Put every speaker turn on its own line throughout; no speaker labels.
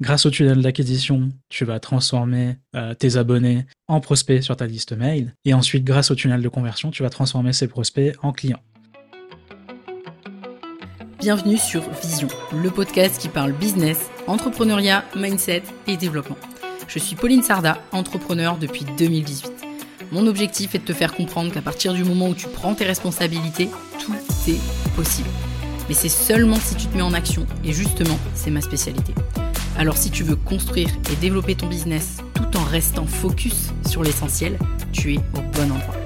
Grâce au tunnel d'acquisition, tu vas transformer euh, tes abonnés en prospects sur ta liste mail. Et ensuite, grâce au tunnel de conversion, tu vas transformer ces prospects en clients.
Bienvenue sur Vision, le podcast qui parle business, entrepreneuriat, mindset et développement. Je suis Pauline Sarda, entrepreneur depuis 2018. Mon objectif est de te faire comprendre qu'à partir du moment où tu prends tes responsabilités, tout est possible. Mais c'est seulement si tu te mets en action, et justement, c'est ma spécialité. Alors si tu veux construire et développer ton business tout en restant focus sur l'essentiel, tu es au bon endroit.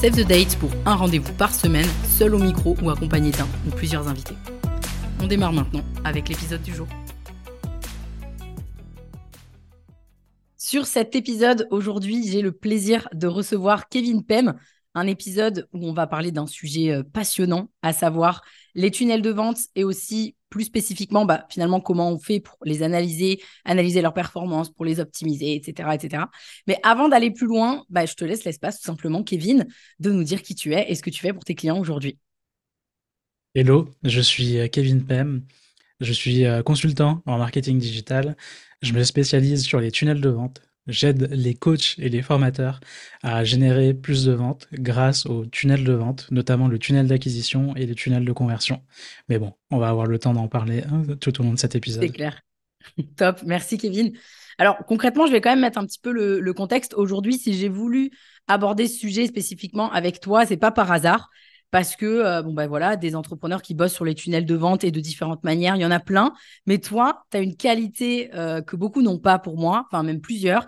Save the date pour un rendez-vous par semaine, seul au micro ou accompagné d'un ou plusieurs invités. On démarre maintenant avec l'épisode du jour. Sur cet épisode, aujourd'hui, j'ai le plaisir de recevoir Kevin Pem, un épisode où on va parler d'un sujet euh, passionnant, à savoir les tunnels de vente et aussi plus spécifiquement, bah, finalement, comment on fait pour les analyser, analyser leurs performances, pour les optimiser, etc. etc. Mais avant d'aller plus loin, bah, je te laisse l'espace tout simplement, Kevin, de nous dire qui tu es et ce que tu fais pour tes clients aujourd'hui.
Hello, je suis euh, Kevin Pem. Je suis euh, consultant en marketing digital. Je me spécialise sur les tunnels de vente, J'aide les coachs et les formateurs à générer plus de ventes grâce aux tunnels de vente, notamment le tunnel d'acquisition et les tunnels de conversion. Mais bon, on va avoir le temps d'en parler hein, tout au long de cet épisode.
C'est clair. Top. Merci, Kevin. Alors, concrètement, je vais quand même mettre un petit peu le, le contexte. Aujourd'hui, si j'ai voulu aborder ce sujet spécifiquement avec toi, c'est pas par hasard parce que euh, bon ben voilà, des entrepreneurs qui bossent sur les tunnels de vente et de différentes manières, il y en a plein. Mais toi, tu as une qualité euh, que beaucoup n'ont pas pour moi, enfin même plusieurs.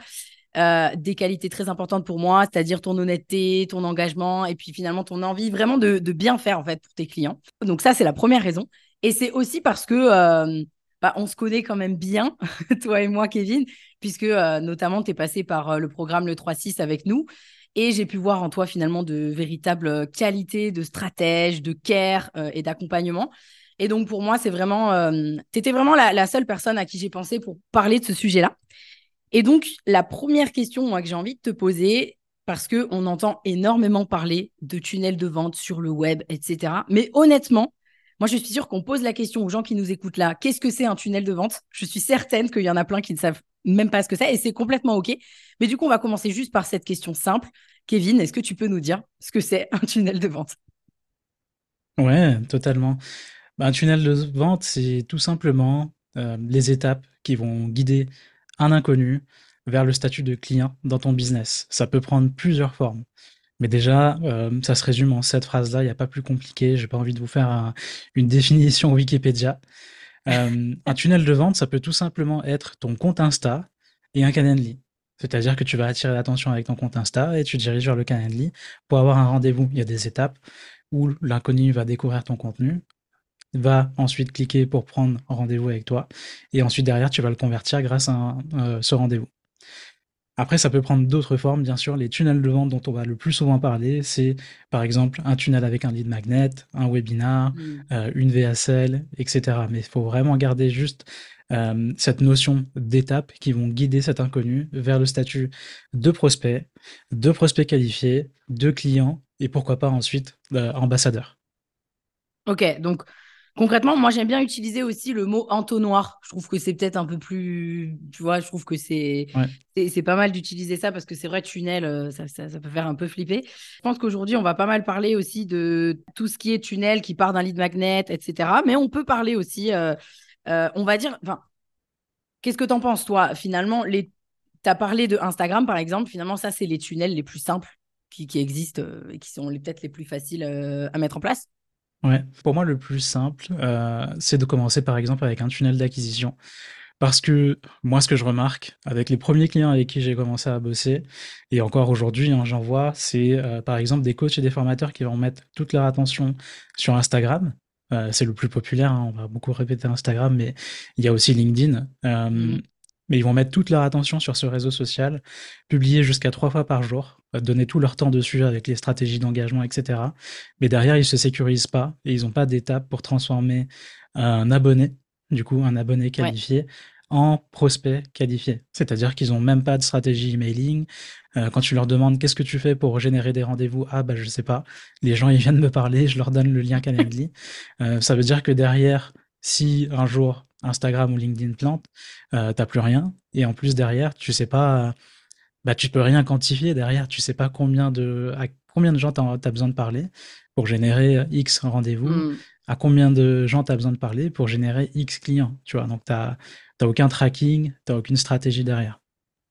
Euh, des qualités très importantes pour moi, c'est-à-dire ton honnêteté, ton engagement et puis finalement ton envie vraiment de, bien faire en fait pour tes clients. Donc ça, c'est la première raison. Et c'est aussi parce que bah, on se connaît quand même bien, toi et moi, Kevin, puisque notamment tu es passé par le programme Le 3-6 avec nous. Et j'ai pu voir en toi finalement de véritables qualités de stratège, de care euh, et d'accompagnement. Et donc pour moi, c'est vraiment, euh, tu étais vraiment la, seule personne à qui j'ai pensé pour parler de ce sujet-là. Et donc la première question que j'ai envie de te poser, parce que on entend énormément parler de tunnels de vente sur le web, etc. Mais honnêtement, moi, je suis sûre qu'on pose la question aux gens qui nous écoutent là, qu'est-ce que c'est un tunnel de vente? Je suis certaine qu'il y en a plein qui ne savent même pas ce que c'est et c'est complètement OK. Mais du coup, on va commencer juste par cette question simple. Kevin, est-ce que tu peux nous dire ce que c'est un tunnel de vente?
Ouais, totalement. Un tunnel de vente, c'est tout simplement euh, les étapes qui vont guider un inconnu vers le statut de client dans ton business. Ça peut prendre plusieurs formes. Mais déjà, euh, ça se résume en cette phrase-là, il n'y a pas plus compliqué. J'ai pas envie de vous faire une définition Wikipédia. Euh, un tunnel de vente, ça peut tout simplement être ton compte Insta et un Calendly. C'est-à-dire que tu vas attirer l'attention avec ton compte Insta et tu diriges vers le Calendly pour avoir un rendez-vous. Il y a des étapes où l'inconnu va découvrir ton contenu, va ensuite cliquer pour prendre rendez-vous avec toi et ensuite derrière tu vas le convertir grâce à euh, ce rendez-vous. Après, ça peut prendre d'autres formes, bien sûr. Les tunnels de vente dont on va le plus souvent parler, c'est par exemple un tunnel avec un lead magnet, un webinar, mm. euh, une VSL, etc. Mais il faut vraiment garder juste euh, cette notion d'étapes qui vont guider cet inconnu vers le statut de prospect, de prospect qualifié, de client et pourquoi pas ensuite euh, ambassadeur.
Ok, donc Concrètement, moi, j'aime bien utiliser aussi le mot entonnoir. Je trouve que c'est peut-être un peu plus, tu vois, je trouve que c'est c'est pas mal d'utiliser ça parce que c'est vrai, tunnel, euh, ça, ça, peut faire un peu flipper. Je pense qu'aujourd'hui, on va pas mal parler aussi de tout ce qui est tunnel qui part d'un lead magnet, etc. Mais on peut parler aussi, euh, euh, on va dire, enfin, qu'est-ce que tu en penses, toi Finalement, les... tu as parlé de Instagram, par exemple. Finalement, ça, c'est les tunnels les plus simples qui, qui existent et qui sont peut-être les plus faciles à mettre en place.
Ouais, pour moi, le plus simple, euh, c'est de commencer par exemple avec un tunnel d'acquisition. Parce que moi, ce que je remarque avec les premiers clients avec qui j'ai commencé à bosser, et encore aujourd'hui, hein, j'en vois, c'est euh, par exemple des coachs et des formateurs qui vont mettre toute leur attention sur Instagram. Euh, c'est le plus populaire, hein, on va beaucoup répéter Instagram, mais il y a aussi LinkedIn. Mmh. Mais ils vont mettre toute leur attention sur ce réseau social, publier jusqu'à trois fois par jour, euh, donner tout leur temps dessus avec les stratégies d'engagement, etc. Mais derrière, ils se sécurisent pas et ils n'ont pas d'étape pour transformer un abonné, du coup, un abonné qualifié, en prospect qualifié. C'est-à-dire qu'ils n'ont même pas de stratégie emailing. Euh, quand tu leur demandes qu'est-ce que tu fais pour générer des rendez-vous, ah bah je sais pas. Les gens ils viennent me parler, je leur donne le lien Calendly. euh, ça veut dire que derrière, si un jour Instagram ou LinkedIn plante, euh, t'as plus rien. Et en plus derrière, tu sais pas, bah tu peux rien quantifier derrière. Tu sais pas combien de, à combien de gens t'as as besoin de parler pour générer X rendez-vous,
Hmm.
à combien de gens t'as besoin de parler pour générer X clients. Tu vois, donc t'as t'as aucun tracking, t'as aucune stratégie derrière.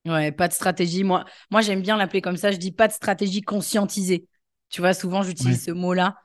Ouais, pas de stratégie. Moi, moi j'aime bien l'appeler comme ça. Je dis pas de stratégie conscientisée. Tu vois, souvent,
Ouais.
j'utilise ce mot-là.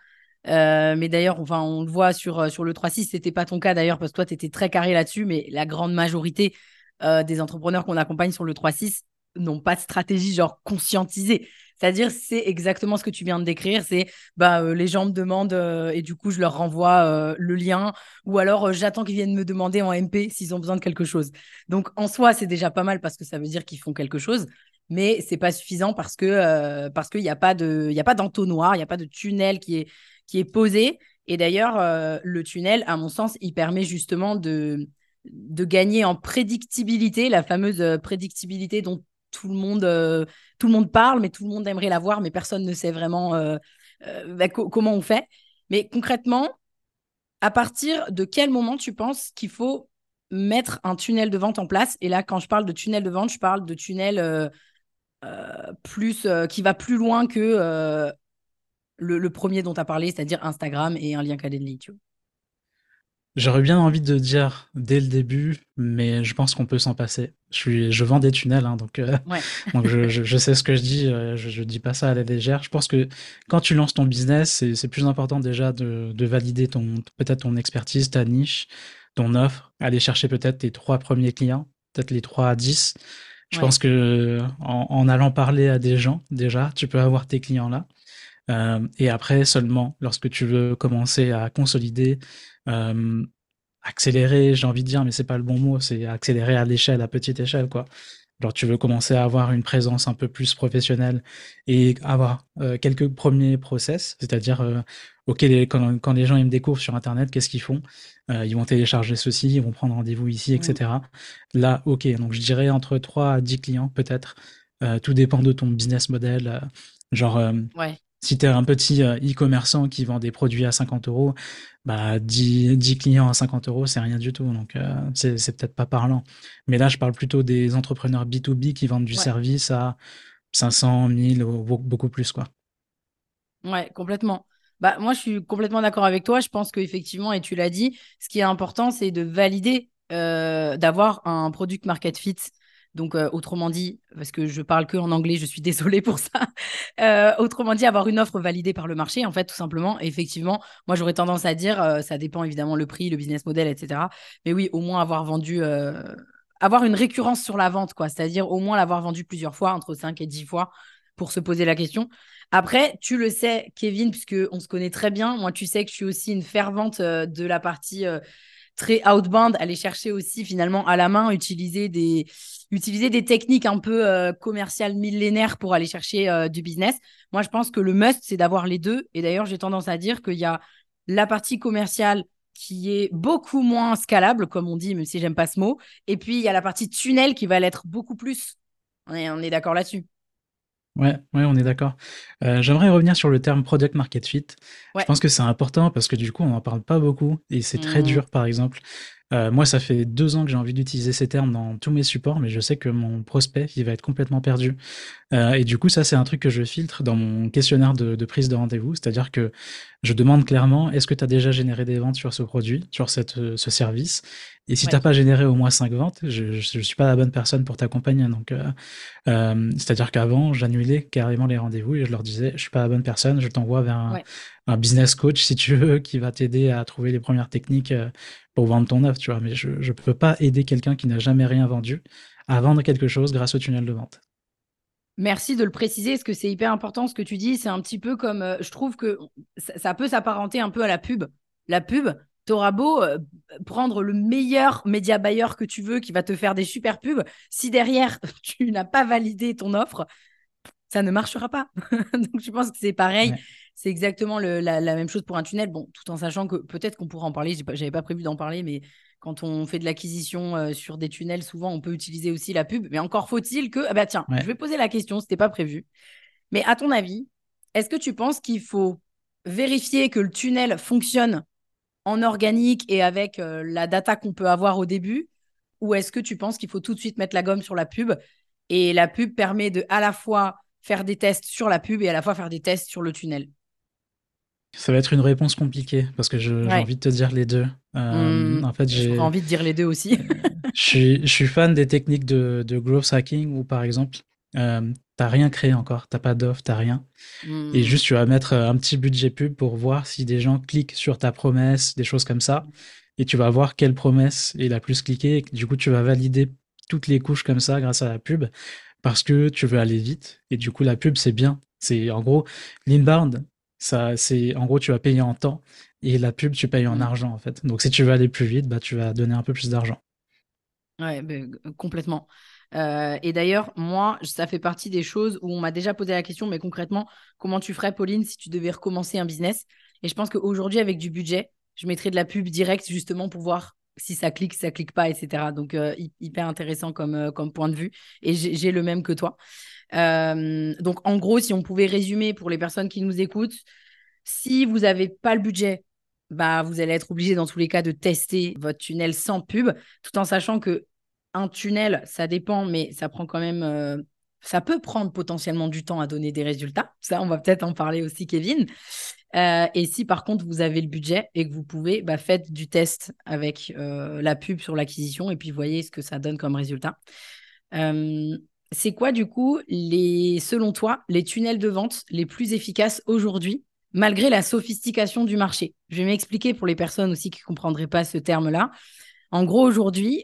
Euh, mais d'ailleurs, enfin, on le voit sur, euh, sur le 3.6, c'était pas ton cas d'ailleurs, parce que toi, tu étais très carré là-dessus, mais la grande majorité euh, des entrepreneurs qu'on accompagne sur le 3.6 n'ont pas de stratégie genre conscientisée. C'est-à-dire, c'est exactement ce que tu viens de décrire. C'est bah, les gens me demandent et du coup, je leur renvoie le lien ou alors j'attends qu'ils viennent me demander en MP s'ils ont besoin de quelque chose. Donc, en soi, c'est déjà pas mal parce que ça veut dire qu'ils font quelque chose. Mais c'est pas suffisant parce qu'il n'y a a pas d'entonnoir, il n'y a pas de tunnel qui est qui est posé. Et d'ailleurs, euh, le tunnel, à mon sens, il permet justement de, de gagner en prédictibilité, la fameuse euh, prédictibilité dont tout le monde, euh, tout le monde parle, mais tout le monde aimerait la voir, mais personne ne sait vraiment bah, co comment on fait. Mais concrètement, à partir de quel moment tu penses qu'il faut mettre un tunnel de vente en place? Et là, quand je parle de tunnel de vente, je parle de tunnel plus qui va plus loin que le, le, premier dont tu as parlé, c'est-à-dire Instagram et un lien Calendly, tu vois.
J'aurais bien envie de dire dès le début, mais je pense qu'on peut s'en passer. Je, suis, je vends des tunnels, hein, donc, euh,
ouais.
donc je, je, je, sais ce que je dis, euh, je ne dis pas ça à la légère. Je pense que quand tu lances ton business, c'est plus important déjà de, de valider ton peut-être ton expertise, ta niche, ton offre, aller chercher peut-être tes trois premiers clients, peut-être les trois à 10. Je ouais. pense que en, en, allant parler à des gens, déjà, tu peux avoir tes clients là. Euh, et après, seulement, lorsque tu veux commencer à consolider, euh, accélérer, j'ai envie de dire, mais c'est pas le bon mot, c'est accélérer à l'échelle, à petite échelle, quoi. Genre, tu veux commencer à avoir une présence un peu plus professionnelle et avoir euh, quelques premiers process, c'est-à-dire, euh, ok, les, quand, quand, les gens ils me découvrent sur Internet, qu'est-ce qu'ils font? Euh, Ils vont télécharger ceci, ils vont prendre rendez-vous ici, etc. Mmh. Là, ok, donc je dirais entre 3 à 10 clients peut-être. Tout dépend de ton business model. genre,
ouais.
Si tu es un petit e-commerçant qui vend des produits à 50 euros, bah 10, 10 clients à 50 euros, c'est rien du tout. Donc, euh, c'est peut-être pas parlant. Mais là, je parle plutôt des entrepreneurs B2B qui vendent du ouais. service à 500, 1000, beaucoup plus, quoi.
Ouais, complètement. Bah, moi, je suis complètement d'accord avec toi. Je pense qu'effectivement, et tu l'as dit, ce qui est important, c'est de valider, euh, d'avoir un product market fit. Donc, euh, autrement dit, parce que je parle que en anglais, je suis désolée pour ça. Euh, autrement dit, avoir une offre validée par le marché, en fait, tout simplement. Effectivement, moi, j'aurais tendance à dire, euh, ça dépend évidemment le prix, le business model, etc. Mais oui, au moins avoir vendu, avoir une récurrence sur la vente, quoi. C'est-à-dire au moins l'avoir vendu plusieurs fois, entre 5 et 10 fois, pour se poser la question. Après, tu le sais, Kevin, puisque on se connaît très bien. Moi, tu sais que je suis aussi une fervente de la partie très outbound, aller chercher aussi finalement à la main, utiliser des, utiliser des techniques un peu euh, commerciales millénaires pour aller chercher euh, du business. Moi, je pense que le must, c'est d'avoir les deux. Et d'ailleurs, j'ai tendance à dire qu'il y a la partie commerciale qui est beaucoup moins scalable, comme on dit, même si j'aime pas ce mot. Et puis, il y a la partie tunnel qui va l'être beaucoup plus. On est, on est d'accord là-dessus.
Ouais, ouais, on est d'accord. Euh, J'aimerais revenir sur le terme product market fit.
Ouais.
Je pense que c'est important parce que du coup, on n'en parle pas beaucoup et c'est très
Mmh.
dur, par exemple. Euh, moi, ça fait deux ans que j'ai envie d'utiliser ces termes dans tous mes supports, mais je sais que mon prospect, il va être complètement perdu. Euh, et du coup, ça, c'est un truc que je filtre dans mon questionnaire de, de prise de rendez-vous, c'est-à-dire que je demande clairement, est-ce que tu as déjà généré des ventes sur ce produit, sur cette, euh, ce service? Et si
Ouais.
t'as pas généré au moins cinq ventes, je, je suis pas la bonne personne pour t'accompagner. Donc, euh, c'est-à-dire qu'avant, j'annulais carrément les rendez-vous et je leur disais, je suis pas la bonne personne, je t'envoie vers un,
Ouais.
Un business coach si tu veux, qui va t'aider à trouver les premières techniques euh, pour vendre ton offre, tu vois. Mais je ne peux pas aider quelqu'un qui n'a jamais rien vendu à vendre quelque chose grâce au tunnel de vente.
Merci de le préciser, parce que c'est hyper important ce que tu dis. C'est un petit peu comme, euh, je trouve que ça, ça peut s'apparenter un peu à la pub. La pub, t'auras beau euh, prendre le meilleur média buyer que tu veux, qui va te faire des super pubs. Si derrière, tu n'as pas validé ton offre, ça ne marchera pas. Donc, je pense que c'est pareil.
Ouais.
C'est exactement le- la, la même chose pour un tunnel. Bon, tout en sachant que peut-être qu'on pourra en parler. J'ai pas- J'avais pas prévu d'en parler, mais quand on fait de l'acquisition euh, sur des tunnels, souvent on peut utiliser aussi la pub. Mais encore faut-il que. Ah bah tiens,
Ouais.
je vais poser la question, c'était pas prévu. Mais à ton avis, est-ce que tu penses qu'il faut vérifier que le tunnel fonctionne en organique et avec euh, la data qu'on peut avoir au début? Ou est-ce que tu penses qu'il faut tout de suite mettre la gomme sur la pub? Et la pub permet de à la fois faire des tests sur la pub et à la fois faire des tests sur le tunnel
ça va être une réponse compliquée parce que j'ai envie de te dire les deux.
Euh, mmh. en fait, j'ai envie de dire les deux aussi.
je, suis, je suis fan des techniques de, de growth hacking où, par exemple, euh, t'as rien créé encore, t'as pas d'offre, t'as rien. Mmh. Et juste, tu vas mettre un petit budget pub pour voir si des gens cliquent sur ta promesse, des choses comme ça. Et tu vas voir quelle promesse est la plus cliquée. Et du coup, tu vas valider toutes les couches comme ça grâce à la pub parce que tu veux aller vite. Et du coup, la pub, c'est bien. C'est en gros, l'inbound, ça, c'est en gros, tu vas payer en temps et la pub, tu payes en mmh. argent en fait. Donc si tu veux aller plus vite, bah, tu vas donner un peu plus d'argent.
Ouais, ben, complètement. Euh, et d'ailleurs, moi, ça fait partie des choses où on m'a déjà posé la question, mais concrètement, comment tu ferais, Pauline, si tu devais recommencer un business? Et je pense qu'aujourd'hui, avec du budget, je mettrais de la pub directe justement pour voir si ça clique, ça clique pas, etc. Donc, euh, hyper intéressant comme, euh, comme point de vue. Et j'ai le même que toi. Euh, donc, en gros, si on pouvait résumer pour les personnes qui nous écoutent, si vous n'avez pas le budget, bah, vous allez être obligé dans tous les cas de tester votre tunnel sans pub, tout en sachant que un tunnel, ça dépend, mais ça prend quand même, ça peut prendre potentiellement du temps à donner des résultats. Ça, on va peut-être en parler aussi, Kevin. Euh, et si par contre vous avez le budget et que vous pouvez, bah, faites du test avec la pub sur l'acquisition et puis voyez ce que ça donne comme résultat c'est quoi du coup, les, selon toi, les tunnels de vente les plus efficaces aujourd'hui, malgré la sophistication du marché? Je vais m'expliquer pour les personnes aussi qui ne comprendraient pas ce terme-là. En gros, aujourd'hui,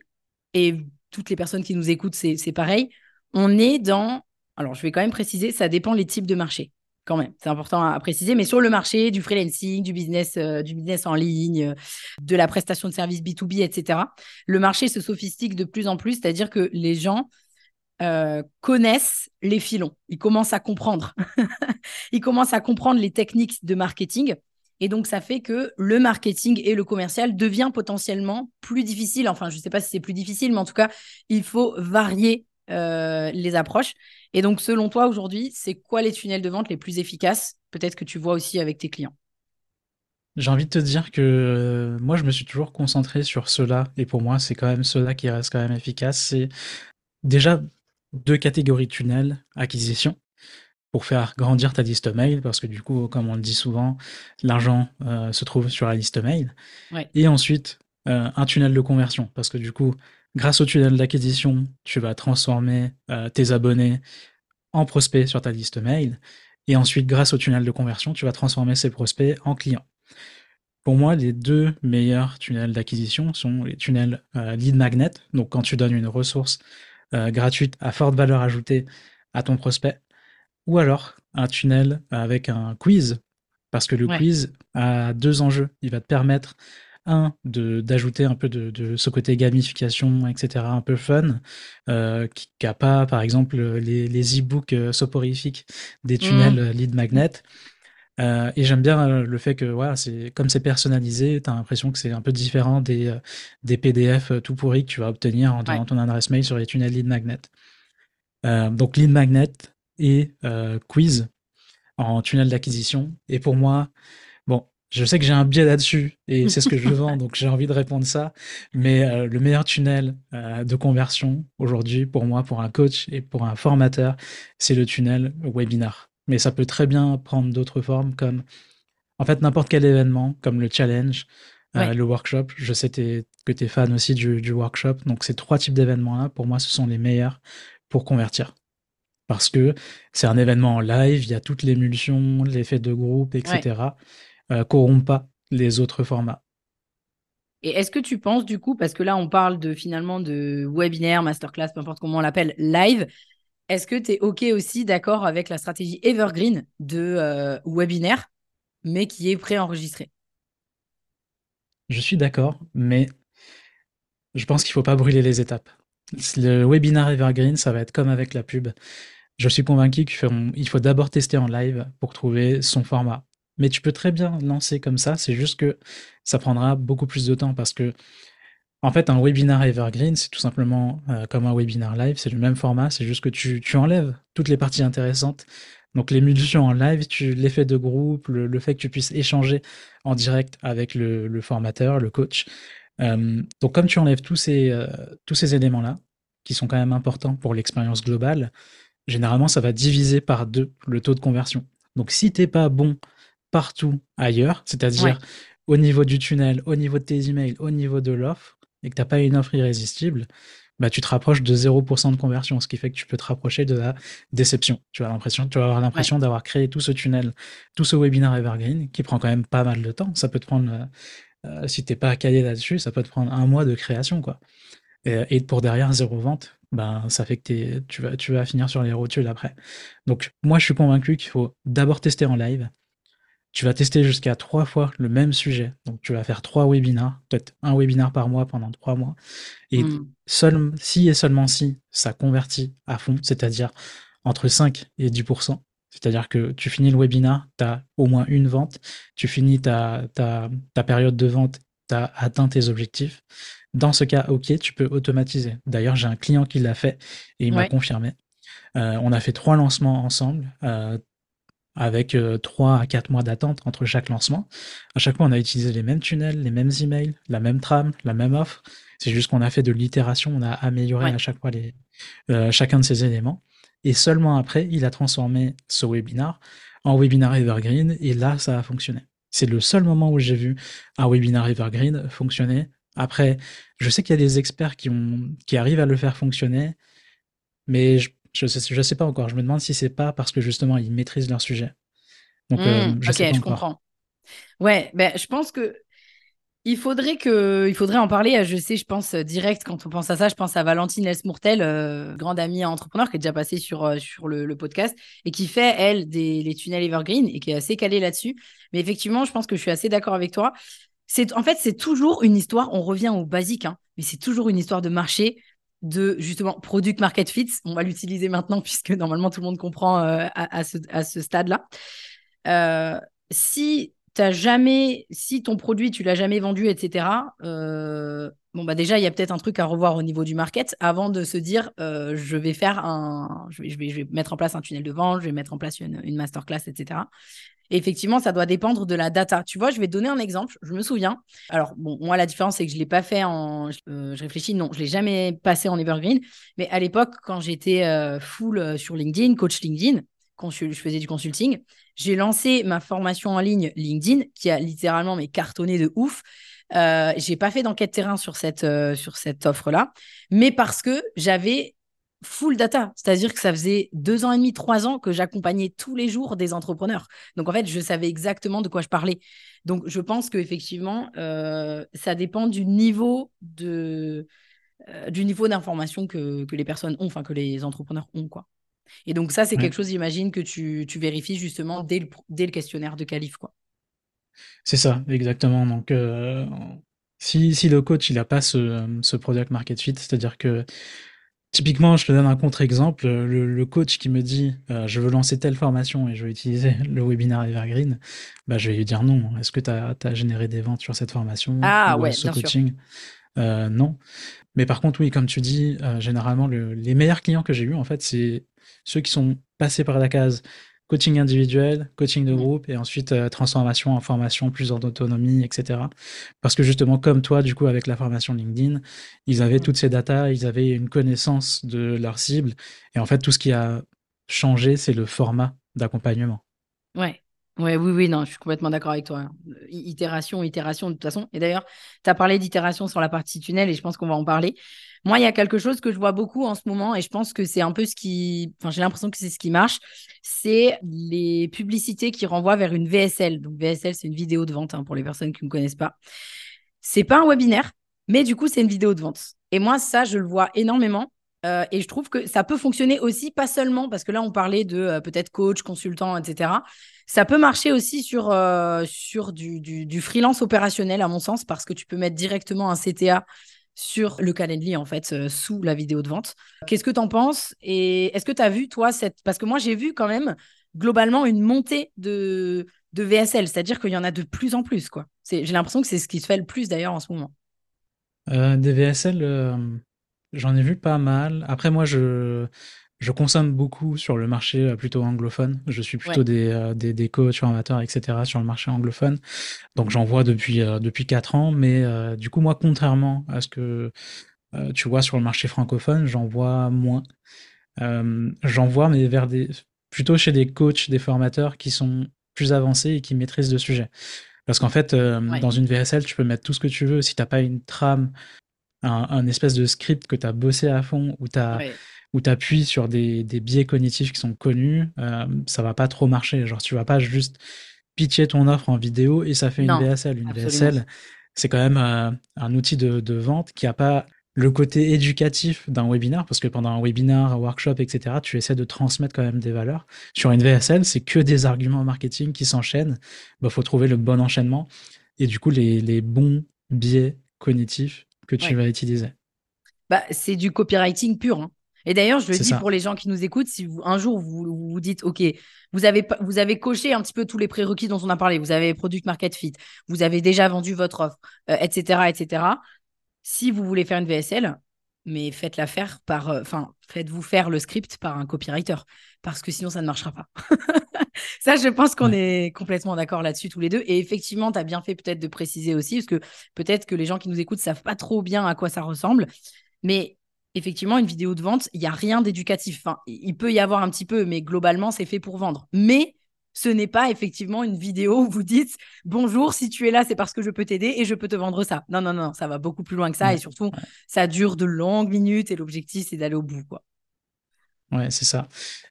et toutes les personnes qui nous écoutent, c'est pareil, on est dans... Alors, je vais quand même préciser, ça dépend les types de marché. Quand même, c'est important à préciser, mais sur le marché du freelancing, du business, euh, du business en ligne, euh, de la prestation de services B2B, etc., le marché se sophistique de plus en plus, c'est-à-dire que les gens euh, connaissent les filons. Ils commencent à comprendre. ils commencent à comprendre les techniques de marketing. Et donc, ça fait que le marketing et le commercial devient potentiellement plus difficile. Enfin, je ne sais pas si c'est plus difficile, mais en tout cas, il faut varier euh, les approches. Et donc, selon toi, aujourd'hui, c'est quoi les tunnels de vente les plus efficaces Peut-être que tu vois aussi avec tes clients?
J'ai envie de te dire que euh, moi, je me suis toujours concentré sur cela. Et pour moi, c'est quand même cela qui reste quand même efficace. C'est déjà deux catégories de tunnels, acquisition, pour faire grandir ta liste mail, parce que du coup, comme on le dit souvent, l'argent euh, se trouve sur la liste mail. Et ensuite, euh, un tunnel de conversion, parce que du coup, grâce au tunnel d'acquisition, tu vas transformer euh, tes abonnés en prospects sur ta liste mail. Et ensuite, grâce au tunnel de conversion, tu vas transformer ces prospects en clients. Pour moi, les deux meilleurs tunnels d'acquisition sont les tunnels lead magnet. Donc, quand tu donnes une ressource euh, gratuite à forte valeur ajoutée à ton prospect, ou alors un tunnel avec un quiz, parce que le quiz a deux enjeux. Il va te permettre, un, d'ajouter un peu de, ce côté gamification, etc., un peu fun, euh, qui n'a pas, par exemple, les, les e-books soporifiques des tunnels mmh. lead magnet. Euh, et j'aime bien euh, le fait que voilà, c'est comme c'est personnalisé, tu as l'impression que c'est un peu différent des, euh, des PDF tout pourris que tu vas obtenir en donnant ton adresse mail sur les tunnels lead magnet. donc lead magnet et quiz en tunnel d'acquisition. Et pour moi, je sais que j'ai un biais là-dessus et c'est ce que je vends, donc j'ai envie de répondre ça. Mais le meilleur tunnel de conversion aujourd'hui, pour moi, pour un coach et pour un formateur, c'est le tunnel webinar mais ça peut très bien prendre d'autres formes comme en fait n'importe quel événement comme le challenge, euh, le workshop. Je sais que tu es fan aussi du, workshop. Donc ces trois types d'événements-là, pour moi, ce sont les meilleurs pour convertir. Parce que c'est un événement en live, il y a toute l'émulsion, l'effet de groupe, etc. Ouais. Euh, corrompt pas les autres formats.
Et est-ce que tu penses du coup, parce que là on parle de finalement de webinaire, masterclass, peu importe comment on l'appelle, live, est-ce que tu es OK aussi d'accord avec la stratégie Evergreen de euh, webinaire, mais qui est préenregistré
Je suis d'accord, mais je pense qu'il ne faut pas brûler les étapes. Le webinaire Evergreen, ça va être comme avec la pub. Je suis convaincu qu'il faut d'abord tester en live pour trouver son format. Mais tu peux très bien lancer comme ça, c'est juste que ça prendra beaucoup plus de temps parce que en fait, un webinar evergreen, c'est tout simplement euh, comme un webinar live, c'est le même format, c'est juste que tu, enlèves toutes les parties intéressantes Donc l'émulsion en live, tu, l'effet de groupe, le, fait que tu puisses échanger en direct avec le, formateur, le coach. Euh, donc comme tu enlèves tous ces, euh, ces éléments-là, qui sont quand même importants pour l'expérience globale, généralement ça va diviser par deux le taux de conversion. Donc si t'es pas bon partout ailleurs, c'est-à-dire au niveau du tunnel, au niveau de tes emails, au niveau de l'offre, et que t'as pas une offre irrésistible, bah, tu te rapproches de 0% de conversion, ce qui fait que tu peux te rapprocher de la déception. Tu as l'impression, tu vas avoir l'impression d'avoir créé tout ce tunnel, tout ce webinaire evergreen qui prend quand même pas mal de temps. Ça peut te prendre, euh, euh, si t'es pas calé là-dessus, ça peut te prendre un mois de création, quoi. Et, pour derrière zéro vente, ben ça fait que tu vas, tu vas finir sur les rotules après. Donc moi je suis convaincu qu'il faut d'abord tester en live, tu vas tester jusqu'à trois fois le même sujet. Donc, tu vas faire trois webinars, peut-être un webinar par mois pendant trois mois. Et hmm. si et seulement si ça convertit à fond, c'est-à-dire entre 5 et 10%, c'est-à-dire que tu finis le webinar, tu as au moins une vente, tu finis ta, ta, période de vente, tu as atteint tes objectifs. Dans ce cas, OK, tu peux automatiser. D'ailleurs, j'ai un client qui l'a fait et il m'a confirmé. Euh, on a fait trois lancements ensemble. Euh, avec 3 à 4 mois d'attente entre chaque lancement. À chaque fois, on a utilisé les mêmes tunnels, les mêmes emails, la même trame, la même offre. C'est juste qu'on a fait de l'itération, on a amélioré à chaque fois les, chacun de ces éléments. Et seulement après, il a transformé ce webinar en webinar evergreen et là, ça a fonctionné. C'est le seul moment où j'ai vu un webinar evergreen fonctionner. Après, je sais qu'il y a des experts qui, ont, qui arrivent à le faire fonctionner, mais je je sais, sais pas encore. Je me demande si c'est pas parce que justement ils maîtrisent leur sujet.
Donc, euh, mmh, je ok, je comprends. Ouais, ben, je pense que il faudrait que, il faudrait en parler. Je sais, je pense direct quand on pense à ça, je pense à Valentine Elsmourtel, euh, grande amie entrepreneur qui est déjà passée sur euh, sur le, podcast et qui fait elle des les tunnels evergreen et qui est assez calée là-dessus. Mais effectivement, je pense que je suis assez d'accord avec toi. C'est en fait c'est toujours une histoire. On revient au basique, hein, mais c'est toujours une histoire de marché de justement product market fit. On va l'utiliser maintenant puisque normalement tout le monde comprend euh, à, ce, stade-là. Euh, si t'as jamais, si ton produit tu l'as jamais vendu, etc. Euh, bon bah déjà il y a peut-être un truc à revoir au niveau du market avant de se dire je vais faire un, mettre en place un tunnel de vente, je vais mettre en place une, une masterclass, etc effectivement, ça doit dépendre de la data. Tu vois, je vais te donner un exemple. Je me souviens. Alors, bon, moi, la différence, c'est que je ne l'ai pas fait en. Euh, je réfléchis, non, je ne l'ai jamais passé en Evergreen. Mais à l'époque, quand j'étais euh, full euh, sur LinkedIn, coach LinkedIn, je faisais du consulting, j'ai lancé ma formation en ligne LinkedIn, qui a littéralement mais cartonné de ouf. Euh, j'ai pas fait d'enquête terrain sur cette, sur cette offre-là, mais parce que j'avais full data. C'est-à-dire que ça faisait deux ans et demi, trois ans que j'accompagnais tous les jours des entrepreneurs. Donc, en fait, je savais exactement de quoi je parlais. Donc, je pense qu'effectivement, euh, ça dépend du niveau de euh, du niveau d'information que, que, les personnes ont, enfin que les entrepreneurs ont. quoi. Et donc, ça, c'est quelque chose, j'imagine, que tu, tu, vérifies justement dès le, dès le questionnaire de qualif. quoi.
C'est ça, exactement. Donc, euh, si, si, le coach il n'a pas ce, ce product market fit, c'est-à-dire que Typiquement, je te donne un contre-exemple. Le, coach qui me dit euh, je veux lancer telle formation et je veux utiliser le webinaire Evergreen, bah, je vais lui dire non. Est-ce que tu as, généré des ventes sur cette formation
Ah ouais, ce coaching?
Euh, Non. Mais par contre, oui, comme tu dis, euh, généralement, les meilleurs clients que j'ai eus, en fait, c'est ceux qui sont passés par la case coaching individuel, coaching de mmh. groupe et ensuite euh, transformation en formation, plus en autonomie, etc. Parce que justement, comme toi, du coup, avec la formation LinkedIn, ils avaient mmh. toutes ces datas, ils avaient une connaissance de leur cible. Et en fait, tout ce qui a changé, c'est le format d'accompagnement.
Ouais. Ouais, oui, oui, non, je suis complètement d'accord avec toi. Itération, itération, de toute façon. Et d'ailleurs, tu as parlé d'itération sur la partie tunnel et je pense qu'on va en parler. Moi, il y a quelque chose que je vois beaucoup en ce moment et je pense que c'est un peu ce qui. Enfin, j'ai l'impression que c'est ce qui marche. C'est les publicités qui renvoient vers une VSL. Donc, VSL, c'est une vidéo de vente hein, pour les personnes qui ne connaissent pas. C'est pas un webinaire, mais du coup, c'est une vidéo de vente. Et moi, ça, je le vois énormément. Euh, et je trouve que ça peut fonctionner aussi, pas seulement, parce que là, on parlait de euh, peut-être coach, consultant, etc. Ça peut marcher aussi sur, euh, sur du, freelance opérationnel, à mon sens, parce que tu peux mettre directement un CTA sur le Calendly, en fait, sous la vidéo de vente. Qu'est-ce que tu en penses? Et est-ce que tu as vu, toi, cette... Parce que moi, j'ai vu quand même, globalement, une montée de, de VSL, c'est-à-dire qu'il y en a de plus en plus, quoi. J'ai l'impression que c'est ce qui se fait le plus, d'ailleurs, en ce moment.
Des VSL, j'en ai vu pas mal. Après, moi, je je consomme beaucoup sur le marché euh, plutôt anglophone. Je suis plutôt
Ouais,
des, euh, des, des coachs, formateurs, etc. sur le marché anglophone. Donc j'en vois depuis, euh, depuis 4 ans. Mais euh, du coup, moi, contrairement à ce que euh, tu vois sur le marché francophone, j'en vois moins. Euh, j'en vois, mais vers des, plutôt chez des coachs, des formateurs qui sont plus avancés et qui maîtrisent le sujet. Parce qu'en fait, euh,
ouais,
dans une VSL, tu peux mettre tout ce que tu veux. Si t'as pas une trame, un, un espèce de script que tu as bossé à fond, où tu
ouais.
où appuies sur des, des biais cognitifs qui sont connus, euh, ça va pas trop marcher. Genre, tu vas pas juste pitcher ton offre en vidéo et ça fait une VSL. Une
absolument.
VSL, c'est quand même euh, un outil de, de vente qui a pas le côté éducatif d'un webinar, parce que pendant un webinar, un workshop, etc., tu essaies de transmettre quand même des valeurs. Sur une VSL, c'est que des arguments marketing qui s'enchaînent. Il bah, faut trouver le bon enchaînement et du coup les, les bons biais cognitifs que tu
Ouais.
vas utiliser.
Bah, c'est du copywriting pur. hein. Et d'ailleurs, je le dis
ça.
pour les gens qui nous écoutent, si vous, un jour vous, vous dites, OK, vous avez, vous avez coché un petit peu tous les prérequis dont on a parlé, vous avez product market fit, vous avez déjà vendu votre offre, euh, etc., etc. Si vous voulez faire une VSL, mais faites-la faire par, euh, enfin, faites-vous faire le script par un copywriter, parce que sinon ça ne marchera pas. Ça, je pense qu'on
Ouais.
est complètement d'accord là-dessus tous les deux. Et effectivement, tu as bien fait peut-être de préciser aussi, parce que peut-être que les gens qui nous écoutent savent pas trop bien à quoi ça ressemble. Mais effectivement, une vidéo de vente, il n'y a rien d'éducatif. Enfin, il peut y avoir un petit peu, mais globalement, c'est fait pour vendre. Mais ce n'est pas effectivement une vidéo où vous dites bonjour, si tu es là, c'est parce que je peux t'aider et je peux te vendre ça. Non, non, non, ça va beaucoup plus loin que ça. Et surtout, ça dure de longues minutes et l'objectif, c'est d'aller au bout. Quoi.
Ouais, c'est ça.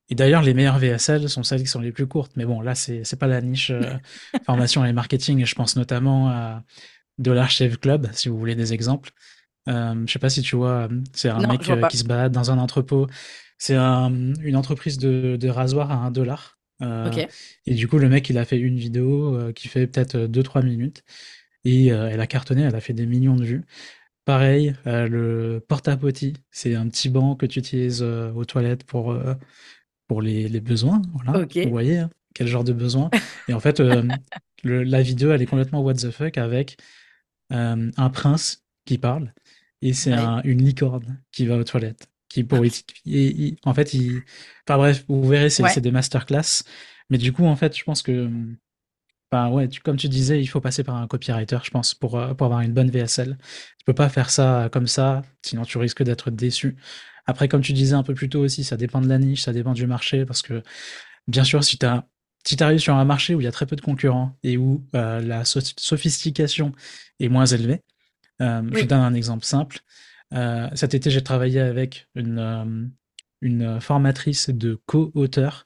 Et d'ailleurs, les meilleures VSL sont celles qui sont les plus courtes. Mais bon, là, c'est c'est pas la niche euh, formation et marketing. Je pense notamment à Dollar Shave Club, si vous voulez des exemples. Euh, je sais pas si tu vois, euh, c'est un
Non,
mec euh, qui se balade dans un entrepôt. C'est un- une entreprise de, de rasoir à un dollar. Et du coup, le mec, il a fait une vidéo qui fait peut-être euh, deux trois minutes. Et elle a cartonné, elle a fait des millions de vues. Pareil, euh, le porta-potty, c'est un petit banc que tu utilises euh, aux toilettes pour, euh, pour les, les besoins. Voilà, vous voyez hein, quel genre de besoin. Et en fait, le- la vidéo, elle est complètement what the fuck avec un prince qui parle et c'est
ouais.
un- une licorne qui va aux toilettes. Qui pour, et en fait, il, enfin bref, vous verrez, c'est c'est
ouais.
des masterclass. Mais du coup, en fait, je pense que Enfin, ouais, tu- comme tu disais, il faut passer par un copywriter, je pense, pour, euh, pour avoir une bonne VSL. Tu peux pas faire ça euh, comme ça, sinon tu risques d'être déçu. Après, comme tu disais un peu plus tôt aussi, ça dépend de la niche, ça dépend du marché, parce que bien sûr, si tu si arrives sur un marché où il y a très peu de concurrents et où euh, la so- sophistication est moins élevée, euh, je
Oui,
donne un exemple simple. Euh, cet été, j'ai travaillé avec une, une formatrice de co-auteur,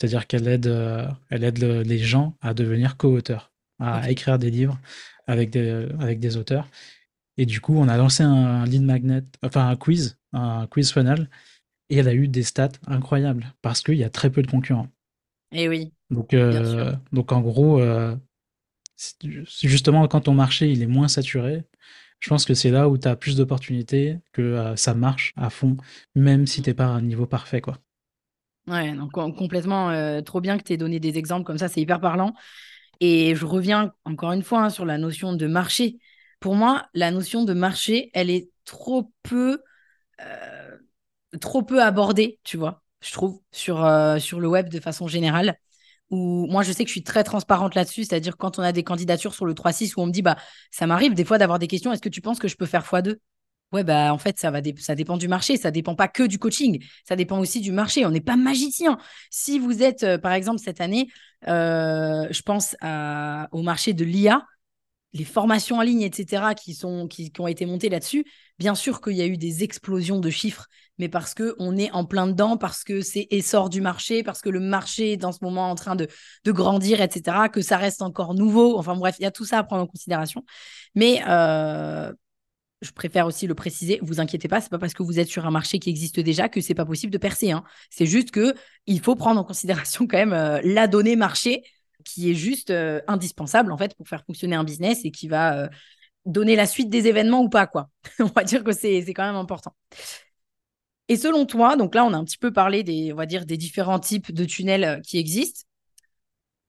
c'est-à-dire qu'elle aide, euh, elle aide le- les gens à devenir co-auteurs, à écrire des livres avec des, avec des auteurs. Et du coup, on a lancé un, un lead magnet, enfin un quiz, un quiz funnel, et elle a eu des stats incroyables parce qu'il y a très peu de concurrents.
Et oui,
Donc,
bien sûr.
euh, donc en gros, euh, justement, quand ton marché il est moins saturé, je pense que c'est là où tu as plus d'opportunités, que euh, ça marche à fond, même si t'es pas à un niveau parfait, quoi.
Ouais, donc com- complètement euh, trop bien que tu aies donné des exemples comme ça, c'est hyper parlant. Et je reviens encore une fois hein, sur la notion de marché. Pour moi, la notion de marché, elle est trop peu, euh, abordée, tu vois, je trouve, sur, euh, le web de façon générale. Moi, je sais que je suis très transparente là-dessus, c'est-à-dire quand on a des candidatures sur le 3-6 où on me dit, bah, ça m'arrive des fois d'avoir des questions, est-ce que tu penses que je peux faire x2? Ouais, bah, en fait, ça va ça dépend du marché. Ça dépend pas que du coaching. Ça dépend aussi du marché. On n'est pas magicien. Si vous êtes, euh, par exemple, cette année, euh, je pense au marché de l'IA, les formations en ligne, etc., qui, sont, qui, qui ont été montées là-dessus, bien sûr qu'il y a eu des explosions de chiffres, mais parce qu'on est en plein dedans, parce que c'est essor du marché, parce que le marché est en ce moment en train de, de grandir, etc., que ça reste encore nouveau. Enfin bref, il y a tout ça à prendre en considération. Mais euh, je préfère aussi le préciser, vous inquiétez pas, c'est pas parce que vous êtes sur un marché qui existe déjà que c'est pas possible de percer. Hein. C'est juste que il faut prendre en considération quand même euh, la donnée marché qui est juste euh, indispensable en fait pour faire fonctionner un business et qui va euh, donner la suite des événements ou pas quoi. on va dire que c'est quand même important. Et selon toi, donc là on a un petit peu parlé des on va dire des différents types de tunnels qui existent.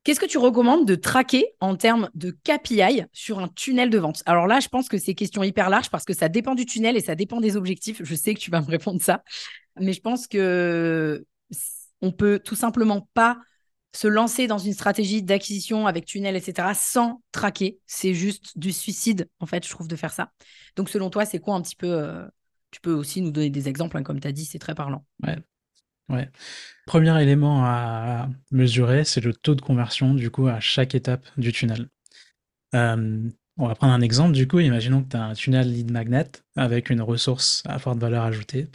Qu'est-ce que tu recommandes de traquer en termes de KPI sur un tunnel de vente? Alors là, je pense que c'est question hyper large parce que ça dépend du tunnel et ça dépend des objectifs. Je sais que tu vas me répondre ça. mais je pense que on peut tout simplement pas se lancer dans une stratégie d'acquisition avec tunnel, etc., sans traquer. C'est juste du suicide, en fait, je trouve, de faire ça. Donc, selon toi, c'est quoi un petit peu euh, Tu peux aussi nous donner des exemples, hein, comme tu as dit, c'est très parlant.
Ouais. ouais. Premier élément à mesurer, c'est le taux de conversion, du coup, à chaque étape du tunnel. Euh, on va prendre un exemple, du coup, imaginons que tu as un tunnel lead magnet avec une ressource à forte valeur ajoutée,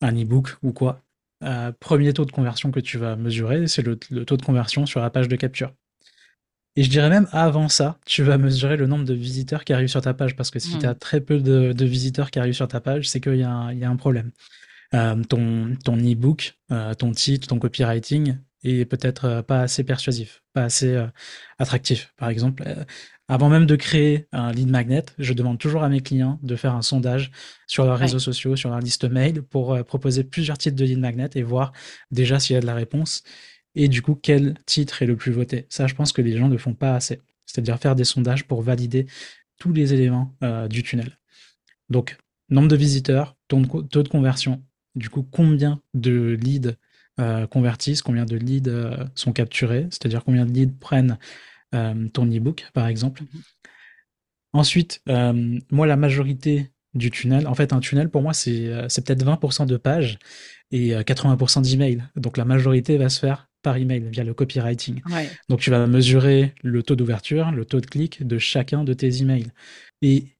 un e-book ou quoi. Euh, premier taux de conversion que tu vas mesurer, c'est le, taux de conversion sur la page de capture. Et je dirais même avant ça, tu vas mesurer le nombre de visiteurs qui arrivent sur ta page, parce que si hmm. tu as très peu de, visiteurs qui arrivent sur ta page, c'est qu'il y, a un problème. Euh, ton ton e-book, euh, ton titre, ton copywriting est peut-être pas assez persuasif, pas assez attractif. Par exemple, avant même de créer un lead magnet, je demande toujours à mes clients de faire un sondage sur leurs réseaux sociaux, sur leur liste mail, pour euh, proposer plusieurs titres de lead magnet et voir déjà s'il y a de la réponse et du coup quel titre est le plus voté. Ça, je pense que les gens ne font pas assez. C'est-à-dire faire des sondages pour valider tous les éléments euh, du tunnel. Donc, nombre de visiteurs, taux de, conversion, du coup, combien de leads euh, convertissent, combien de leads sont capturés, c'est-à-dire combien de leads prennent euh, ton e-book, par exemple? Mhm. Ensuite, euh, moi, la majorité du tunnel, en fait, un tunnel, pour moi, c'est euh, peut-être 20% de pages et 80% d'emails. Donc, la majorité va se faire par email via le copywriting. Donc, tu vas mesurer le taux d'ouverture, le taux de clic de chacun de tes emails. Et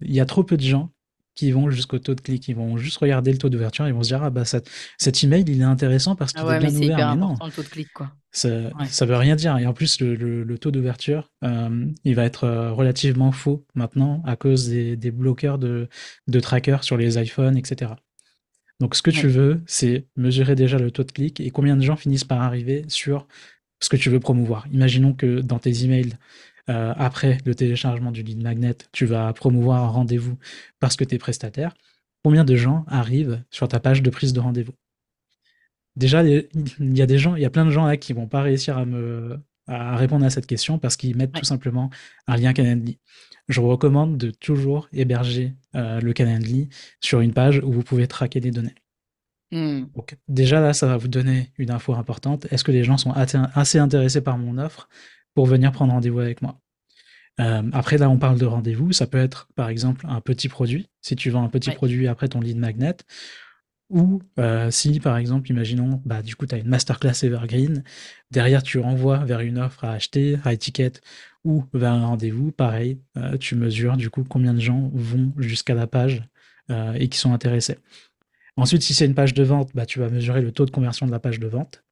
il y a trop peu de gens qui vont jusqu'au taux de clic, ils vont juste regarder le taux d'ouverture, ils vont se dire ah bah cet email il est intéressant parce qu'il
ah
est bien
mais
ouvert.
mais non, le taux de clic quoi.
Ça, ça veut rien dire et en plus le, taux d'ouverture euh, il va être euh, relativement faux maintenant à cause des, bloqueurs de, de trackers sur les iPhones etc. Donc ce que tu veux c'est mesurer déjà le taux de clic et combien de gens finissent par arriver sur ce que tu veux promouvoir. Imaginons que dans tes emails euh, après le téléchargement du lead magnet, tu vas promouvoir un rendez-vous parce que tu es prestataire. Combien de gens arrivent sur ta page de prise de rendez-vous? Déjà, il y a des gens, il y a plein de gens là qui vont pas réussir à me à répondre à cette question parce qu'ils mettent tout simplement un lien Calendly. Je vous recommande de toujours héberger euh, le Calendly sur une page où vous pouvez traquer des données. Hmm. Donc, déjà là, ça va vous donner une info importante. Est-ce que les gens sont assez intéressés par mon offre? Pour venir prendre rendez-vous avec moi. Euh, après, là, on parle de rendez-vous. Ça peut être, par exemple, un petit produit. Si tu vends un petit produit après ton lead magnet, ou euh, si, par exemple, imaginons, bah, du coup, tu as une masterclass Evergreen, derrière, tu renvoies vers une offre à acheter, à étiquette, ou vers un rendez-vous, pareil, euh, tu mesures, du coup, combien de gens vont jusqu'à la page et qui sont intéressés. Ensuite, si c'est une page de vente, bah, tu vas mesurer le taux de conversion de la page de vente.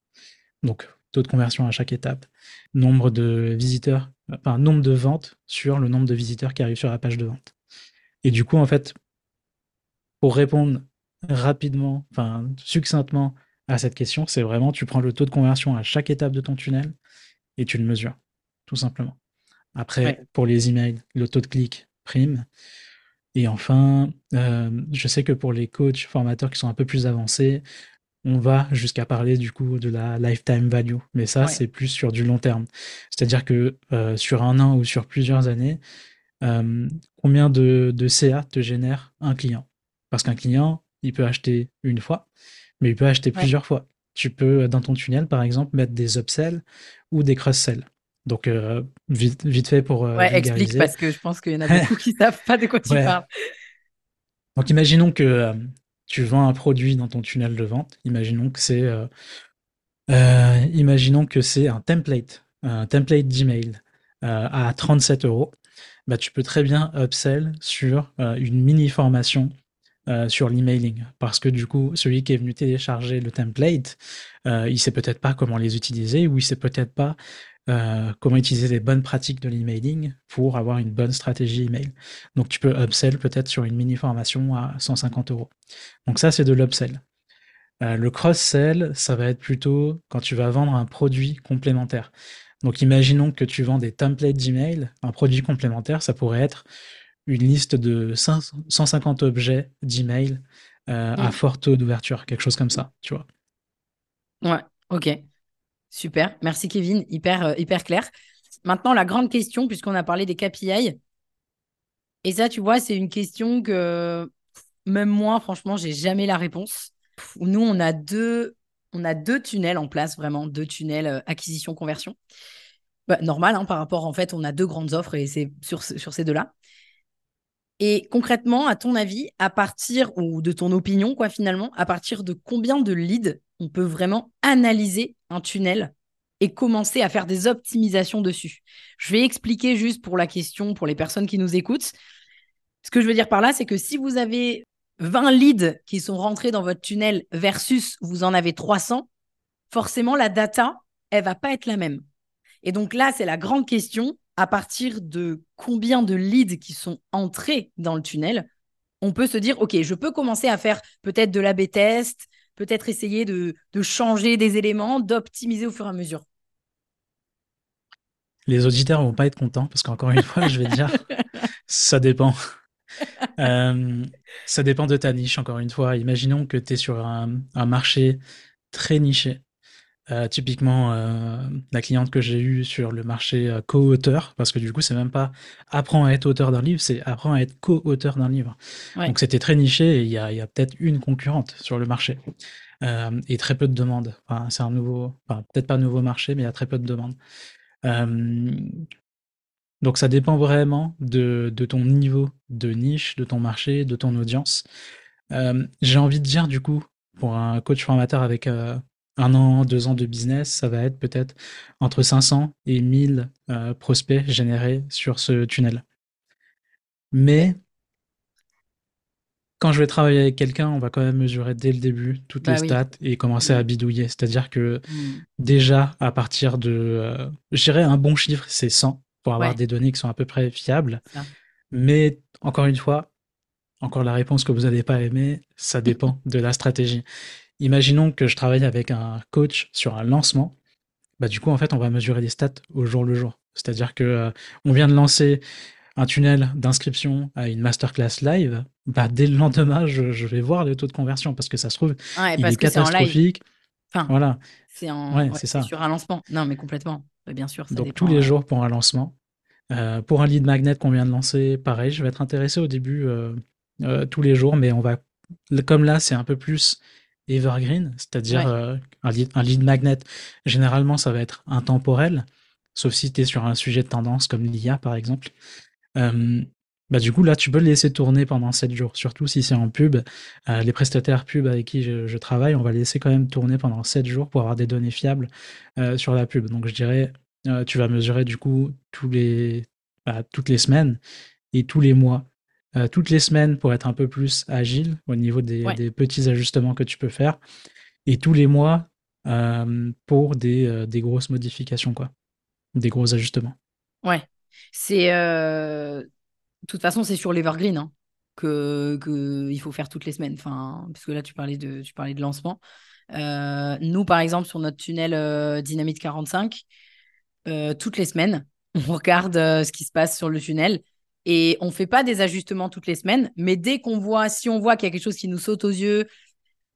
Donc, taux de conversion à chaque étape, nombre de visiteurs, enfin nombre de ventes sur le nombre de visiteurs qui arrivent sur la page de vente. Et du coup, en fait, pour répondre rapidement, enfin succinctement à cette question, c'est vraiment tu prends le taux de conversion à chaque étape de ton tunnel et tu le mesures, tout simplement. Après, pour les emails, le taux de clic prime. Et enfin, euh, je sais que pour les coachs, formateurs qui sont un peu plus avancés, on va jusqu'à parler du coup de la lifetime value, mais ça c'est plus sur du long terme. C'est-à-dire que euh, sur un an ou sur plusieurs années, euh, combien de, CA te génère un client? Parce qu'un client, il peut acheter une fois, mais il peut acheter plusieurs fois. Tu peux dans ton tunnel par exemple mettre des upsells ou des cross-sells. Donc euh, vite, vite fait pour
ouais, explique parce que je pense qu'il y en a beaucoup qui savent pas de quoi tu parles.
Donc imaginons que tu vends un produit dans ton tunnel de vente. Imaginons que c'est euh, euh, un template, un template d'email euh, à 37 euros. Bah, tu peux très bien upsell sur une mini formation sur l'emailing parce que du coup celui qui est venu télécharger le template il sait peut-être pas comment les utiliser ou il sait peut-être pas euh, comment utiliser les bonnes pratiques de l'emailing pour avoir une bonne stratégie email. Donc tu peux upsell peut-être sur une mini formation à 150 euros. Donc ça c'est de l'upsell. Euh, le cross-sell, ça va être plutôt quand tu vas vendre un produit complémentaire. Donc imaginons que tu vends des templates d'email, un produit complémentaire, ça pourrait être une liste de 150 objets d'email euh, à mmh. fort taux d'ouverture, quelque chose comme ça, tu vois.
Ouais, ok. Super, merci Kevin, hyper, euh, hyper clair. Maintenant, la grande question, puisqu'on a parlé des KPI, et ça, tu vois, c'est une question que même moi, franchement, j'ai jamais la réponse. Nous, on a deux, on a deux tunnels en place, vraiment, deux tunnels euh, acquisition-conversion. Bah, normal, hein, par rapport, en fait, on a deux grandes offres et c'est sur, sur ces deux-là. Et concrètement, à ton avis, à partir, ou de ton opinion, quoi, finalement, à partir de combien de leads on peut vraiment analyser un tunnel et commencer à faire des optimisations dessus Je vais expliquer juste pour la question, pour les personnes qui nous écoutent. Ce que je veux dire par là, c'est que si vous avez 20 leads qui sont rentrés dans votre tunnel versus vous en avez 300, forcément, la data, elle va pas être la même. Et donc là, c'est la grande question à partir de combien de leads qui sont entrés dans le tunnel, on peut se dire, OK, je peux commencer à faire peut-être de l'A-B test, peut-être essayer de, changer des éléments, d'optimiser au fur et à mesure.
Les auditeurs vont pas être contents parce qu'encore une fois, je vais dire, ça dépend. Euh, ça dépend de ta niche, encore une fois. Imaginons que tu es sur un, marché très niché. Euh, typiquement, euh, la cliente que j'ai eue sur le marché euh, co-auteur, parce que du coup, c'est même pas apprends à être auteur d'un livre, c'est apprends à être co-auteur d'un livre. Donc, c'était très niché et il y a, peut-être une concurrente sur le marché et très peu de demandes. Enfin, c'est un nouveau, enfin, peut-être pas un nouveau marché, mais il y a très peu de demandes. donc, ça dépend vraiment de, de, ton niveau de niche, de ton marché, de ton audience. j'ai envie de dire, du coup, pour un coach formateur avec un an, deux ans de business, ça va être peut-être entre 500 et 1000 euh, prospects générés sur ce tunnel. Mais quand je vais travailler avec quelqu'un, on va quand même mesurer dès le début toutes les bah stats et commencer à mm. bidouiller. C'est-à-dire que mm. déjà, à partir de, euh, je dirais un bon chiffre, c'est 100 pour avoir des données qui sont à peu près fiables. Mais encore une fois, encore la réponse que vous n'avez pas aimée, ça dépend de la stratégie. Imaginons que je travaille avec un coach sur un lancement. Bah, du coup, en fait, on va mesurer les stats au jour le jour. C'est-à-dire que euh, on vient de lancer un tunnel d'inscription à une masterclass live. Bah, dès le lendemain, je, vais voir le taux de conversion parce que ça se trouve, il est catastrophique.
enfin, voilà. C'est sur un lancement. Non, mais complètement. Bien sûr.
Donc, tous les euh, jours pour un lancement. Euh, pour un lead magnet qu'on vient de lancer, pareil, je vais être intéressé au début tous les jours, mais on va, comme là, c'est un peu plus evergreen, c'est-à-dire euh, un, lead, magnet. Généralement, ça va être intemporel, sauf si tu es sur un sujet de tendance comme l'IA, par exemple. Euh, bah, du coup, là, tu peux le laisser tourner pendant 7 jours, surtout si c'est en pub. Euh, les prestataires pub avec qui je, travaille, on va laisser quand même tourner pendant 7 jours pour avoir des données fiables sur la pub. Donc, je dirais, tu vas mesurer du coup tous les, bah, toutes les semaines et tous les mois euh, toutes les semaines pour être un peu plus agile au niveau des, petits ajustements que tu peux faire, et tous les mois euh, pour des, euh, des, grosses modifications, quoi, des gros ajustements.
Ouais, c'est de toute façon c'est sur l'Evergreen hein, que, que, il faut faire toutes les semaines, enfin parce que là tu parlais de tu parlais de lancement. nous par exemple sur notre tunnel Dynamite 45, toutes les semaines on regarde ce qui se passe sur le tunnel et on fait pas des ajustements toutes les semaines, mais dès qu'on voit, si on voit qu'il y a quelque chose qui nous saute aux yeux,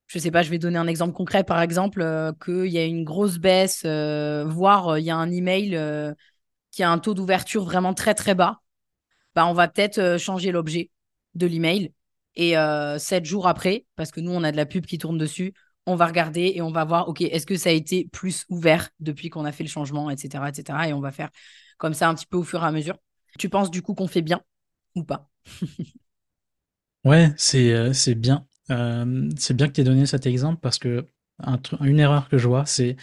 je sais pas, je vais donner un exemple concret, par exemple, euh, qu'il y a une grosse baisse, euh, voire euh, il y a un email qui a un taux d'ouverture vraiment très très bas, bah on va peut-être changer l'objet de l'email. Et sept jours après, parce que nous on a de la pub qui tourne dessus, on va regarder et on va voir, ok, est-ce que ça a été plus ouvert depuis qu'on a fait le changement, etc., etc. Et on va faire comme ça un petit peu au fur et à mesure. Tu penses du coup qu'on fait bien ou pas?
Ouais, c'est euh, c'est bien. Euh, c'est bien que tu aies donné cet exemple parce que une erreur que je vois, c'est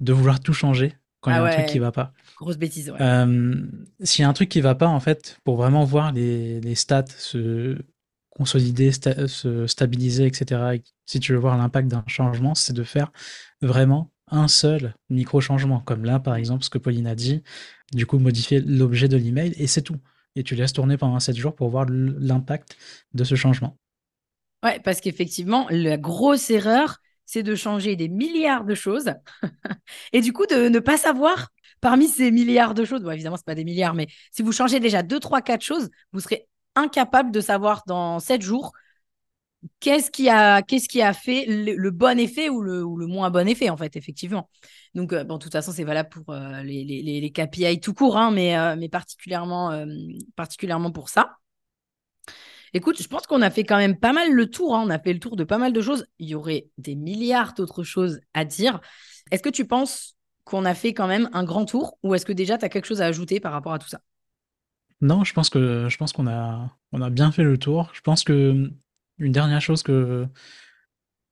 de vouloir tout changer quand il y a ah un truc qui va pas.
Grosse bêtise, ouais.
Euh, s'il y a un truc qui va pas, en fait, pour vraiment voir les, les stats se consolider, se stabiliser, etc., si tu veux voir l'impact d'un changement, c'est de faire vraiment un seul micro-changement, comme là, par exemple, ce que Pauline a dit, du coup, modifier l'objet de l'email, et c'est tout. Et tu laisses tourner pendant 7 jours pour voir l'impact de ce changement.
Ouais, parce qu'effectivement, la grosse erreur, c'est de changer des milliards de choses, et du coup, de ne pas savoir parmi ces milliards de choses, bon, évidemment, ce pas des milliards, mais si vous changez déjà 2, 3, 4 choses, vous serez incapable de savoir dans 7 jours qu'est-ce qui a qu'est-ce qui a fait le, bon effet ou le, ou le, moins bon effet en fait effectivement donc euh, bon de toute façon c'est valable pour euh, les, les, les, KPI tout court hein, mais euh, mais particulièrement particulièrement pour ça Écoute, je pense qu'on a fait quand même pas mal le tour. Hein. On a fait le tour de pas mal de choses. Il y aurait des milliards d'autres choses à dire. Est-ce que tu penses qu'on a fait quand même un grand tour ou est-ce que déjà tu as quelque chose à ajouter par rapport à tout ça?
Non, je pense que je pense qu'on a on a bien fait le tour. Je pense que une dernière chose que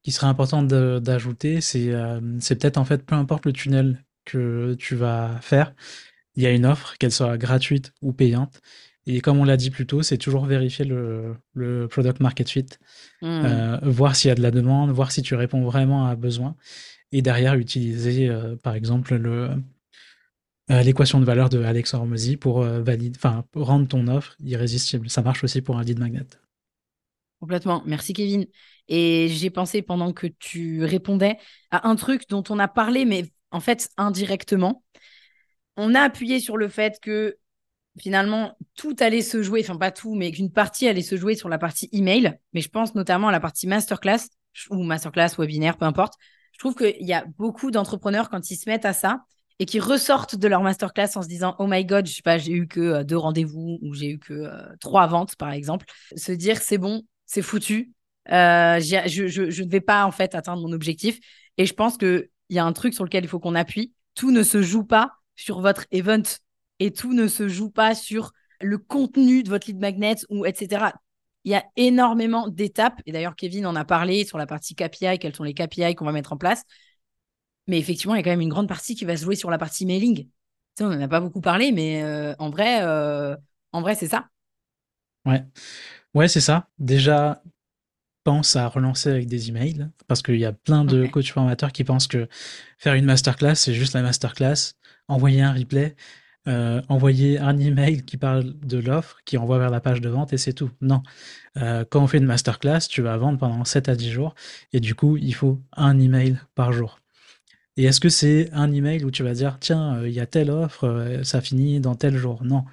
qui serait importante d'ajouter, c'est euh, c'est peut-être en fait peu importe le tunnel que tu vas faire, il y a une offre, qu'elle soit gratuite ou payante. Et comme on l'a dit plus tôt, c'est toujours vérifier le, le, product market fit, mmh. euh, voir s'il y a de la demande, voir si tu réponds vraiment à un besoin, et derrière utiliser euh, par exemple le l'équation de valeur de Alex Hormozy pour enfin rendre ton offre irrésistible. Ça marche aussi pour un lead magnet.
Complètement. Merci Kevin. Et j'ai pensé pendant que tu répondais à un truc dont on a parlé, mais en fait indirectement. On a appuyé sur le fait que finalement tout allait se jouer, enfin pas tout, mais qu'une partie allait se jouer sur la partie email. Mais je pense notamment à la partie masterclass ou masterclass, webinaire, peu importe. Je trouve qu'il y a beaucoup d'entrepreneurs quand ils se mettent à ça et qui ressortent de leur masterclass en se disant oh my god, je sais pas, j'ai eu que euh, deux rendez-vous ou j'ai eu que euh, trois ventes par exemple, se dire c'est bon, c'est foutu. Euh, je, ne vais pas en fait atteindre mon objectif. Et je pense qu'il y a un truc sur lequel il faut qu'on appuie. Tout ne se joue pas sur votre event et tout ne se joue pas sur le contenu de votre lead magnet ou etc. Il y a énormément d'étapes. Et d'ailleurs, Kevin en a parlé sur la partie KPI, quels sont les KPI qu'on va mettre en place. Mais effectivement, il y a quand même une grande partie qui va se jouer sur la partie mailing. on n'en a pas beaucoup parlé, mais euh, en vrai, euh, vrai, c'est ça.
Ouais. Ouais, c'est ça. Déjà, pense à relancer avec des emails, parce qu'il y a plein de coachs formateurs qui pensent que faire une masterclass, c'est juste la masterclass, envoyer un replay, euh, envoyer un email qui parle de l'offre, qui envoie vers la page de vente et c'est tout. Non. Euh, quand on fait une masterclass, tu vas vendre pendant 7 à 10 jours et du coup, il faut un email par jour. Et est-ce que c'est un email où tu vas dire, tiens, euh, il y a telle offre, ça finit dans tel jour? Non.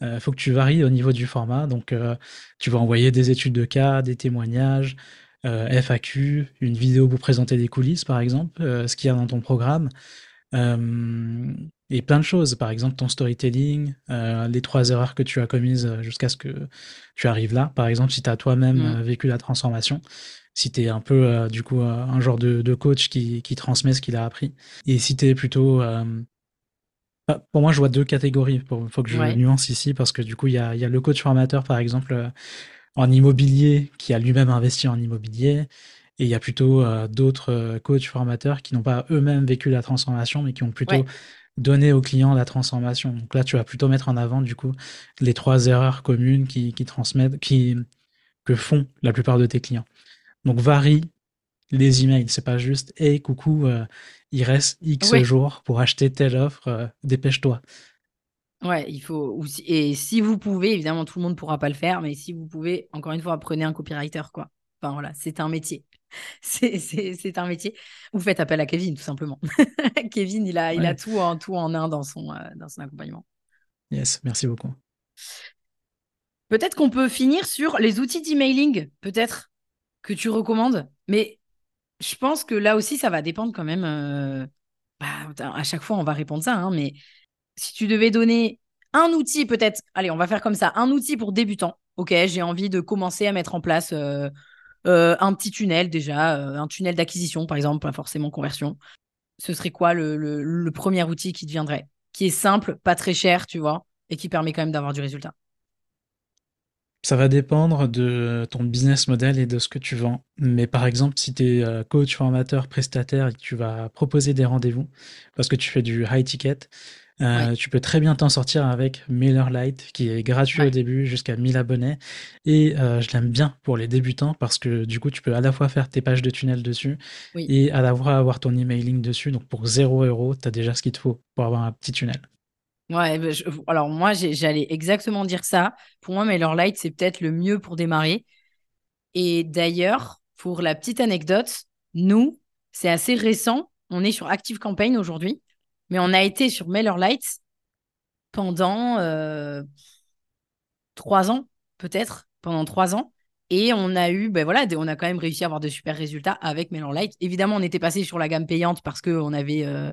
Il euh, faut que tu varies au niveau du format. Donc, euh, tu vas envoyer des études de cas, des témoignages, euh, FAQ, une vidéo pour présenter des coulisses, par exemple, ce qu'il y a dans ton programme. et plein de choses, par exemple ton storytelling, les trois erreurs que tu as commises jusqu'à ce que tu arrives là. Par exemple, si tu as toi-même mmh. vécu la transformation, si tu es un peu du coup un genre de, coach qui, qui, transmet ce qu'il a appris, et si tu es plutôt bah, pour moi, je vois deux catégories. Il faut que je nuance ici parce que du coup, il y a, le coach formateur, par exemple, euh, en immobilier, qui a lui-même investi en immobilier. Et il y a plutôt euh, d'autres euh, coachs formateurs qui n'ont pas eux-mêmes vécu la transformation, mais qui ont plutôt donné aux clients la transformation. Donc là, tu vas plutôt mettre en avant, du coup, les trois erreurs communes qui, qui transmettent, qui, que font la plupart de tes clients. Donc varie les emails. C'est pas juste, hey, coucou, il reste X jours pour acheter telle offre, euh, dépêche-toi.
Ouais, il faut. Et si vous pouvez, évidemment, tout le monde ne pourra pas le faire, mais si vous pouvez, encore une fois, prenez un copywriter, quoi. Enfin voilà, c'est un métier. C'est un métier. Vous faites appel à Kevin, tout simplement. Kevin, il a, il a tout en, tout en un dans son, euh, dans son accompagnement.
Yes, merci beaucoup.
Peut-être qu'on peut finir sur les outils d'emailing, peut-être, que tu recommandes. Mais je pense que là aussi, ça va dépendre quand même. Euh, bah, à chaque fois, on va répondre ça, hein, mais si tu devais donner un outil, peut-être, allez, on va faire comme ça, un outil pour débutants. Ok, j'ai envie de commencer à mettre en place euh, euh, un petit tunnel déjà, un tunnel d'acquisition, par exemple, pas forcément conversion. Ce serait quoi le, le premier outil qui te viendrait Qui est simple, pas très cher, tu vois, et qui permet quand même d'avoir du résultat?
Ça va dépendre de ton business model et de ce que tu vends. Mais par exemple, si tu es euh, coach, formateur, prestataire et que tu vas proposer des rendez-vous parce que tu fais du high ticket, euh, tu peux très bien t'en sortir avec MailerLite qui est gratuit au début jusqu'à 1000 abonnés. Et euh, je l'aime bien pour les débutants parce que du coup, tu peux à la fois faire tes pages de tunnel dessus et à la fois avoir ton emailing dessus. Donc pour 0 euros, tu as déjà ce qu'il te faut pour avoir un petit tunnel.
Ouais, bah, alors moi, j'allais exactement dire ça. Pour moi, MailerLite, c'est peut-être le mieux pour démarrer. Et d'ailleurs, pour la petite anecdote, nous, c'est assez récent. On est sur Active Campaign aujourd'hui, mais on a été sur MailerLite pendant euh, trois ans, peut-être, pendant trois ans. Et on a eu, ben voilà, on a quand même réussi à avoir de super résultats avec MailerLite. Évidemment, on était passé sur la gamme payante parce qu'on avait euh,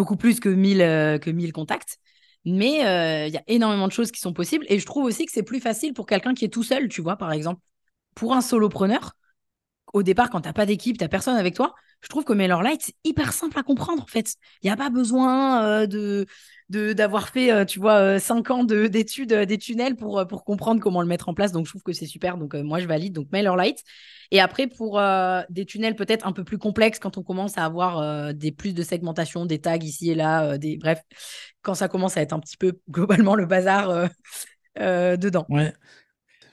beaucoup plus que 1000, euh, que 1000 contacts. Mais euh, il y a énormément de choses qui sont possibles. Et je trouve aussi que c'est plus facile pour quelqu'un qui est tout seul, tu vois, par exemple. Pour un solopreneur, au départ, quand tu n'as pas d'équipe, tu n'as personne avec toi, je trouve que MailerLite, c'est hyper simple à comprendre, en fait. Il n'y a pas besoin euh, de d'avoir fait, euh, tu vois, euh, cinq ans d'études des tunnels pour, pour comprendre comment le mettre en place. Donc, je trouve que c'est super. Donc, moi, je valide. Donc, MailerLite. Et après, pour des tunnels peut-être un peu plus complexes, quand on commence à avoir des plus de segmentation, des tags ici et là, des bref, quand ça commence à être un petit peu globalement le bazar dedans.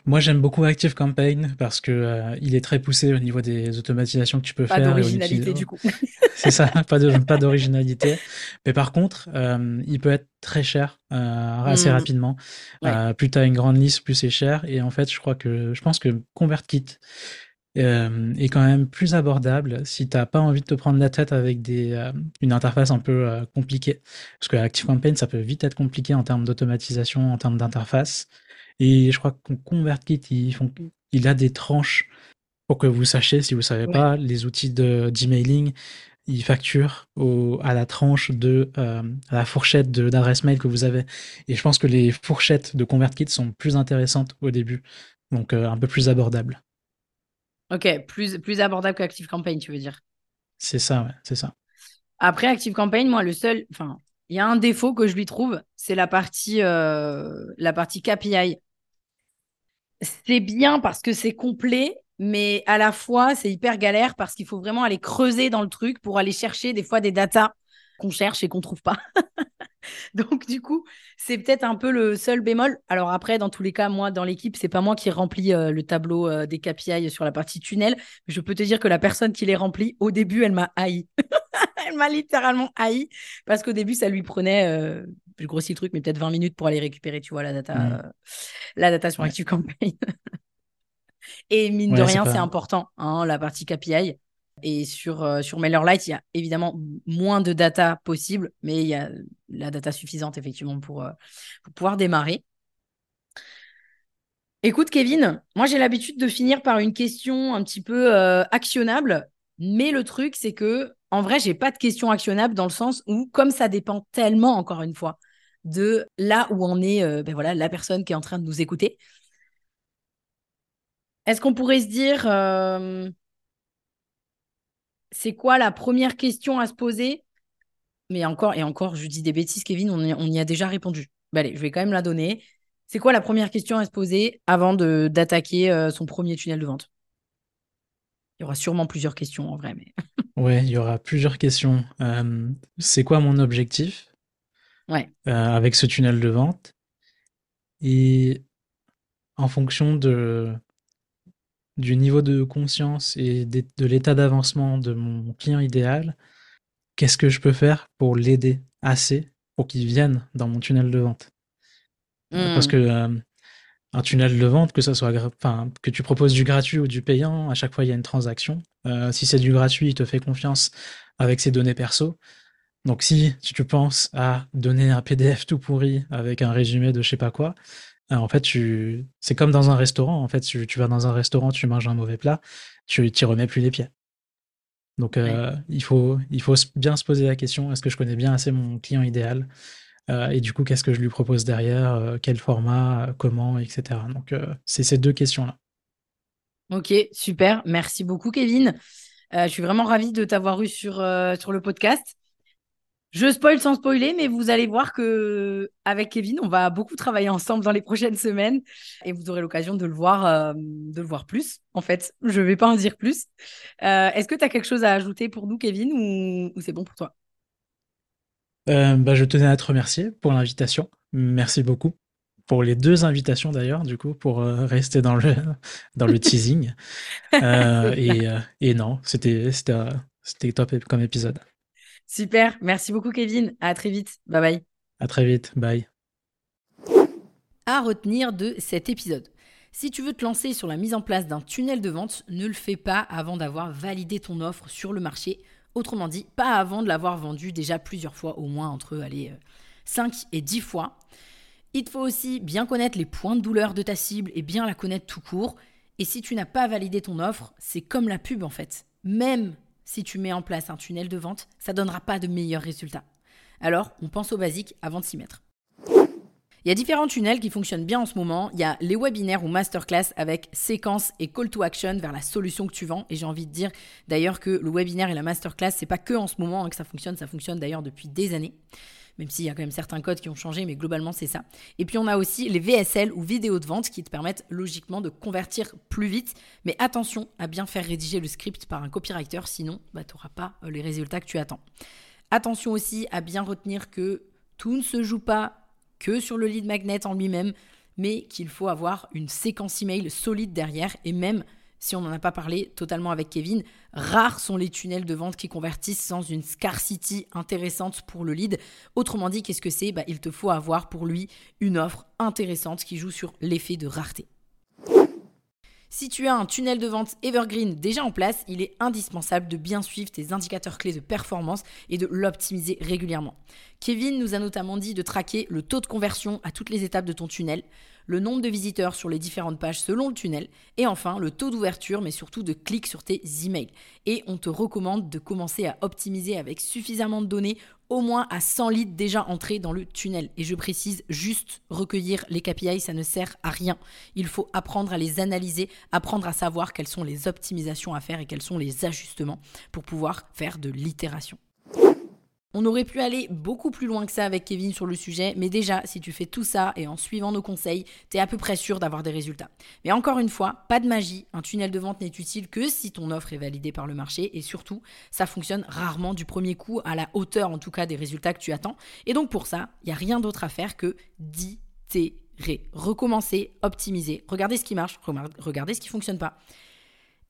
Moi, j'aime beaucoup Active Campaign parce que euh, il est très poussé au niveau des automatisations que tu peux
pas
faire.
Pas d'originalité du coup.
C'est ça, pas de pas d'originalité. Mais par contre, euh, il peut être très cher euh, assez mmh. rapidement. plus tu as une grande liste, plus c'est cher. Et en fait, je crois que je pense que ConvertKit est quand même plus abordable si t'as pas envie de te prendre la tête avec des, une interface un peu compliquée. Parce que ActiveCampaign, ça peut vite être compliqué en termes d'automatisation, en termes d'interface. Et je crois qu'on ConvertKit, ils font, il a des tranches pour que vous sachiez, si vous ne savez pas, les outils d'emailing, ils facturent au, à la tranche de euh, à la fourchette d'adresse mail que vous avez. Et je pense que les fourchettes de ConvertKit sont plus intéressantes au début, donc euh, un peu plus abordables.
Ok, plus, plus abordable qu'ActiveCampaign, tu veux dire?
C'est ça, ouais, c'est ça.
Après ActiveCampaign, moi, le seul, enfin, il y a un défaut que je lui trouve, c'est la partie, euh, la partie KPI c'est bien parce que c'est complet, mais à la fois, c'est hyper galère parce qu'il faut vraiment aller creuser dans le truc pour aller chercher des fois des datas qu'on cherche et qu'on trouve pas. Donc du coup, c'est peut-être un peu le seul bémol. Alors après, dans tous les cas, moi dans l'équipe, c'est pas moi qui remplis euh, le tableau euh, des KPI sur la partie tunnel. Je peux te dire que la personne qui les remplit, au début, elle m'a haï. elle m'a littéralement haï parce qu'au début, ça lui prenait, euh, je grossis le truc, mais peut-être 20 minutes pour aller récupérer, tu vois, la data, mmh. la data sur ActiveCampaign. Et mine de rien, c'est important, hein, la partie KPI. Et sur, euh, sur MailerLite, il y a évidemment moins de data possible, mais il y a la data suffisante effectivement pour, euh, pour pouvoir démarrer. Écoute, Kevin, moi j'ai l'habitude de finir par une question un petit peu euh, actionnable, mais le truc, c'est que en vrai, j'ai pas de question actionnable dans le sens où, comme ça dépend tellement, encore une fois, de là où en est ben voilà, la personne qui est en train de nous écouter, est-ce qu'on pourrait se dire c'est quoi la première question à se poser? Mais encore et encore, je dis des bêtises, Kevin, on y, a déjà répondu. Bah, allez, je vais quand même la donner. C'est quoi la première question à se poser avant d'attaquer euh, son premier tunnel de vente? Il y aura sûrement plusieurs questions en vrai. Mais...
ouais, il y aura plusieurs questions. Euh, c'est quoi mon objectif?
Ouais.
Euh, avec ce tunnel de vente? Et en fonction de du niveau de conscience et de l'état d'avancement de mon client idéal, qu'est-ce que je peux faire pour l'aider assez pour qu'il vienne dans mon tunnel de vente? Parce hmm. que euh, un tunnel de vente, que ça soit enfin, que tu proposes du gratuit ou du payant, à chaque fois il y a une transaction. Euh, si c'est du gratuit, il te fait confiance avec ses données perso. Donc si tu penses à donner un PDF tout pourri avec un résumé de je sais pas quoi, en fait, tu... c'est comme dans un restaurant. En fait, tu, vas dans un restaurant, tu manges un mauvais plat, tu t'y remets plus les pieds. Donc, euh, il, faut, il faut bien se poser la question est-ce que je connais bien assez mon client idéal? Euh, Et du coup, qu'est-ce que je lui propose derrière euh, Quel format Comment Etc. Donc, c'est ces deux questions-là.
Ok, super. Merci beaucoup, Kevin. je suis vraiment ravie de t'avoir eu sur, sur le podcast. Je spoil sans spoiler, mais vous allez voir que avec Kevin, on va beaucoup travailler ensemble dans les prochaines semaines et vous aurez l'occasion de le voir, euh, de le voir plus. En fait, je ne vais pas en dire plus. Euh, est-ce que tu as quelque chose à ajouter pour nous, Kevin, ou, c'est bon pour toi?
Euh, bah, Je tenais à te remercier pour l'invitation. Merci beaucoup pour les deux invitations d'ailleurs, du coup, pour rester dans le dans le teasing. et, et non, c'était c'était top comme épisode.
Super. Merci beaucoup, Kevin. À très vite. Bye bye.
À très vite. Bye.
À retenir de cet épisode. Si tu veux te lancer sur la mise en place d'un tunnel de vente, ne le fais pas avant d'avoir validé ton offre sur le marché. Autrement dit, pas avant de l'avoir vendue déjà plusieurs fois, au moins entre allez, 5 euh, et 10 fois. Il te faut aussi bien connaître les points de douleur de ta cible et bien la connaître tout court. Et si tu n'as pas validé ton offre, c'est comme la pub en fait. Même si tu mets en place un tunnel de vente, ça donnera pas de meilleurs résultats. Alors, on pense aux basiques avant de s'y mettre. Il y a différents tunnels qui fonctionnent bien en ce moment. Il y a les webinaires ou masterclass avec séquence et call to action vers la solution que tu vends. Et j'ai envie de dire d'ailleurs que le webinaire et la masterclass, c'est pas que en ce moment hein, que ça fonctionne, ça fonctionne d'ailleurs depuis des années même s'il y a quand même certains codes qui ont changé, mais globalement c'est ça. Et puis on a aussi les VSL ou vidéos de vente qui te permettent logiquement de convertir plus vite, mais attention à bien faire rédiger le script par un copywriter, sinon bah, tu n'auras pas euh, les résultats que tu attends. Attention aussi à bien retenir que tout ne se joue pas que sur le lead magnet en lui-même, mais qu'il faut avoir une séquence email solide derrière et même si on n'en a pas parlé totalement avec Kevin, rares sont les tunnels de vente qui convertissent sans une scarcity intéressante pour le lead. Autrement dit, qu'est-ce que c'est? Bah, Il te faut avoir pour lui une offre intéressante qui joue sur l'effet de rareté. Si tu as un tunnel de vente evergreen déjà en place, il est indispensable de bien suivre tes indicateurs clés de performance et de l'optimiser régulièrement. Kevin nous a notamment dit de traquer le taux de conversion à toutes les étapes de ton tunnel, le nombre de visiteurs sur les différentes pages selon le tunnel, et enfin le taux d'ouverture, mais surtout de clics sur tes emails. Et on te recommande de commencer à optimiser avec suffisamment de données, au moins à 100 leads déjà entrés dans le tunnel. Et je précise, juste recueillir les KPI, ça ne sert à rien. Il faut apprendre à les analyser, apprendre à savoir quelles sont les optimisations à faire et quels sont les ajustements pour pouvoir faire de l'itération. On aurait pu aller beaucoup plus loin que ça avec Kevin sur le sujet, mais déjà, si tu fais tout ça et en suivant nos conseils, t'es à peu près sûr d'avoir des résultats. Mais encore une fois, pas de magie, un tunnel de vente n'est utile que si ton offre est validée par le marché et surtout, ça fonctionne rarement du premier coup à la hauteur en tout cas des résultats que tu attends. Et donc pour ça, il n'y a rien d'autre à faire que d'itérer, recommencer, optimiser, regarder ce qui marche, regarder ce qui fonctionne pas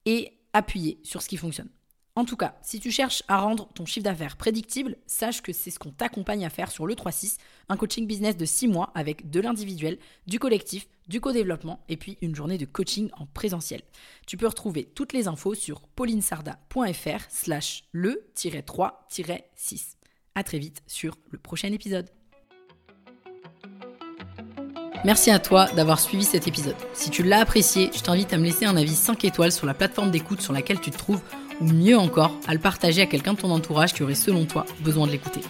et appuyer sur ce qui fonctionne. En tout cas, si tu cherches à rendre ton chiffre d'affaires prédictible, sache que c'est ce qu'on t'accompagne à faire sur le 3-6, un coaching business de 6 mois avec de l'individuel, du collectif, du co-développement et puis une journée de coaching en présentiel. Tu peux retrouver toutes les infos sur paulinesarda.fr slash le-3-6. A très vite sur le prochain épisode. Merci à toi d'avoir suivi cet épisode. Si tu l'as apprécié, je t'invite à me laisser un avis 5 étoiles sur la plateforme d'écoute sur laquelle tu te trouves ou mieux encore, à le partager à quelqu'un de ton entourage qui aurait selon toi besoin de l'écouter.